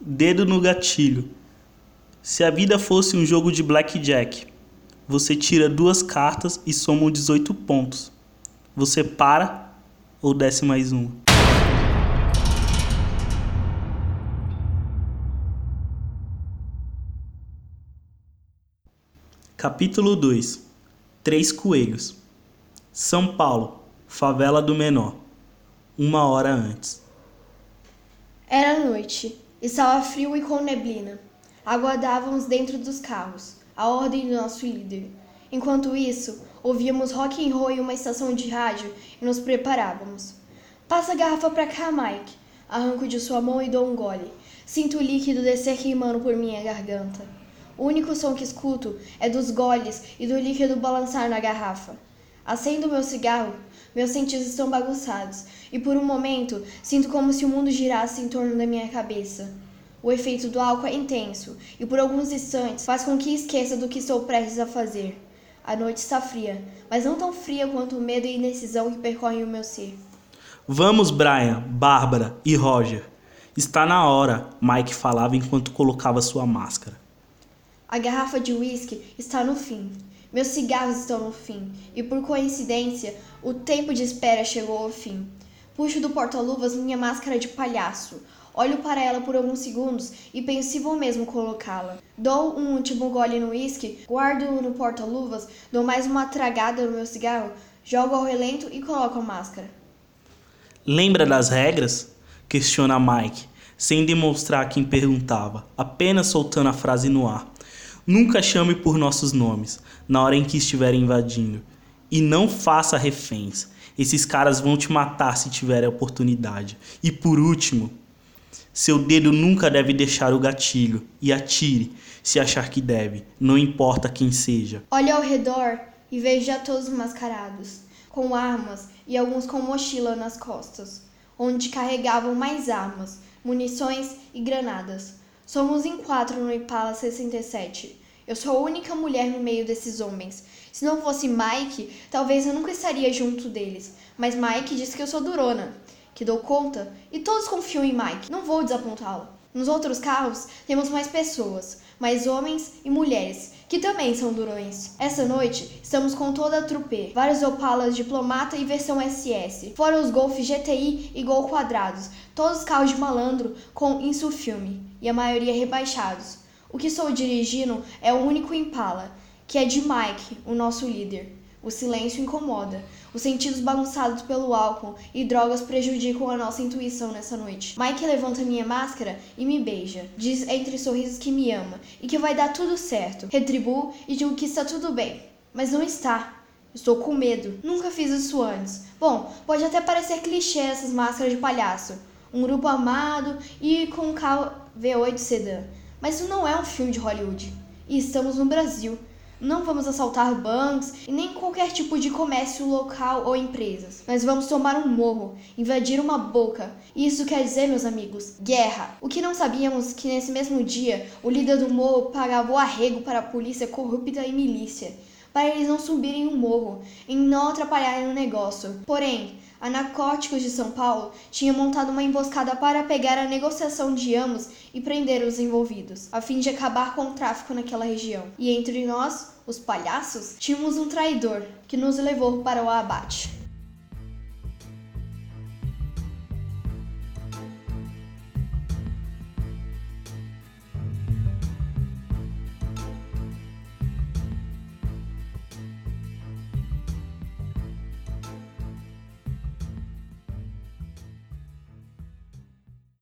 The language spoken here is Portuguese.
Dedo no gatilho. Se a vida fosse um jogo de blackjack, você tira duas cartas e soma 18 pontos. Você para ou desce mais uma? Capítulo 2 Três Coelhos São Paulo, Favela do Menor. Uma hora antes. Era noite. Estava frio e com neblina. Aguardávamos dentro dos carros a ordem do nosso líder. Enquanto isso, ouvíamos rock and roll em uma estação de rádio e nos preparávamos. Passa a garrafa pra cá, Mike. Arranco de sua mão e dou um gole. Sinto o líquido descer queimando por minha garganta. O único som que escuto é dos goles e do líquido balançar na garrafa. Acendo meu cigarro, meus sentidos estão bagunçados, e por um momento sinto como se o mundo girasse em torno da minha cabeça. O efeito do álcool é intenso, e por alguns instantes faz com que esqueça do que estou prestes a fazer. A noite está fria, mas não tão fria quanto o medo e indecisão que percorrem o meu ser. Vamos, Brian, Bárbara e Roger. Está na hora, Mike falava enquanto colocava sua máscara. A garrafa de uísque está no fim. Meus cigarros estão no fim, e por coincidência, o tempo de espera chegou ao fim. Puxo do porta-luvas minha máscara de palhaço. Olho para ela por alguns segundos e penso se vou mesmo colocá-la. Dou um último gole no uísque, guardo no porta-luvas, dou mais uma tragada no meu cigarro, jogo ao relento e coloco a máscara. Lembra das regras? Questiona Mike, sem demonstrar quem perguntava, apenas soltando a frase no ar. Nunca chame por nossos nomes na hora em que estiver invadindo. E não faça reféns. Esses caras vão te matar se tiverem a oportunidade. E por último, seu dedo nunca deve deixar o gatilho e atire se achar que deve, não importa quem seja. Olho ao redor e vejo já todos mascarados, com armas e alguns com mochila nas costas, onde carregavam mais armas, munições e granadas. Somos em quatro no Impala 67. Eu sou a única mulher no meio desses homens. Se não fosse Mike, talvez eu nunca estaria junto deles. Mas Mike disse que eu sou durona, que dou conta, e todos confiam em Mike. Não vou desapontá-lo. Nos outros carros temos mais pessoas, mais homens e mulheres, que também são durões. Essa noite estamos com toda a trupe, vários Opalas diplomata e versão SS, fora os Golf GTI e Gol quadrados, todos carros de malandro com insufilme e a maioria rebaixados. O que estou dirigindo é o único Impala, que é de Mike, o nosso líder. O silêncio incomoda. Os sentidos bagunçados pelo álcool e drogas prejudicam a nossa intuição nessa noite. Mike levanta minha máscara e me beija. Diz entre sorrisos que me ama e que vai dar tudo certo. Retribuo e digo que está tudo bem. Mas não está. Estou com medo. Nunca fiz isso antes. Bom, pode até parecer clichê essas máscaras de palhaço. Um grupo amado e com um carro V8 sedã. Mas isso não é um filme de Hollywood. E estamos no Brasil. Não vamos assaltar bancos e nem qualquer tipo de comércio local ou empresas. Mas vamos tomar um morro, invadir uma boca. Isso quer dizer, meus amigos, guerra. O que não sabíamos que nesse mesmo dia o líder do morro pagava o arrego para a polícia corrupta e milícia, para eles não subirem o morro e não atrapalharem o negócio. Porém, a Narcóticos de São Paulo tinha montado uma emboscada para pegar a negociação de ambos e prender os envolvidos, a fim de acabar com o tráfico naquela região. E entre nós, os palhaços, tínhamos um traidor que nos levou para o abate.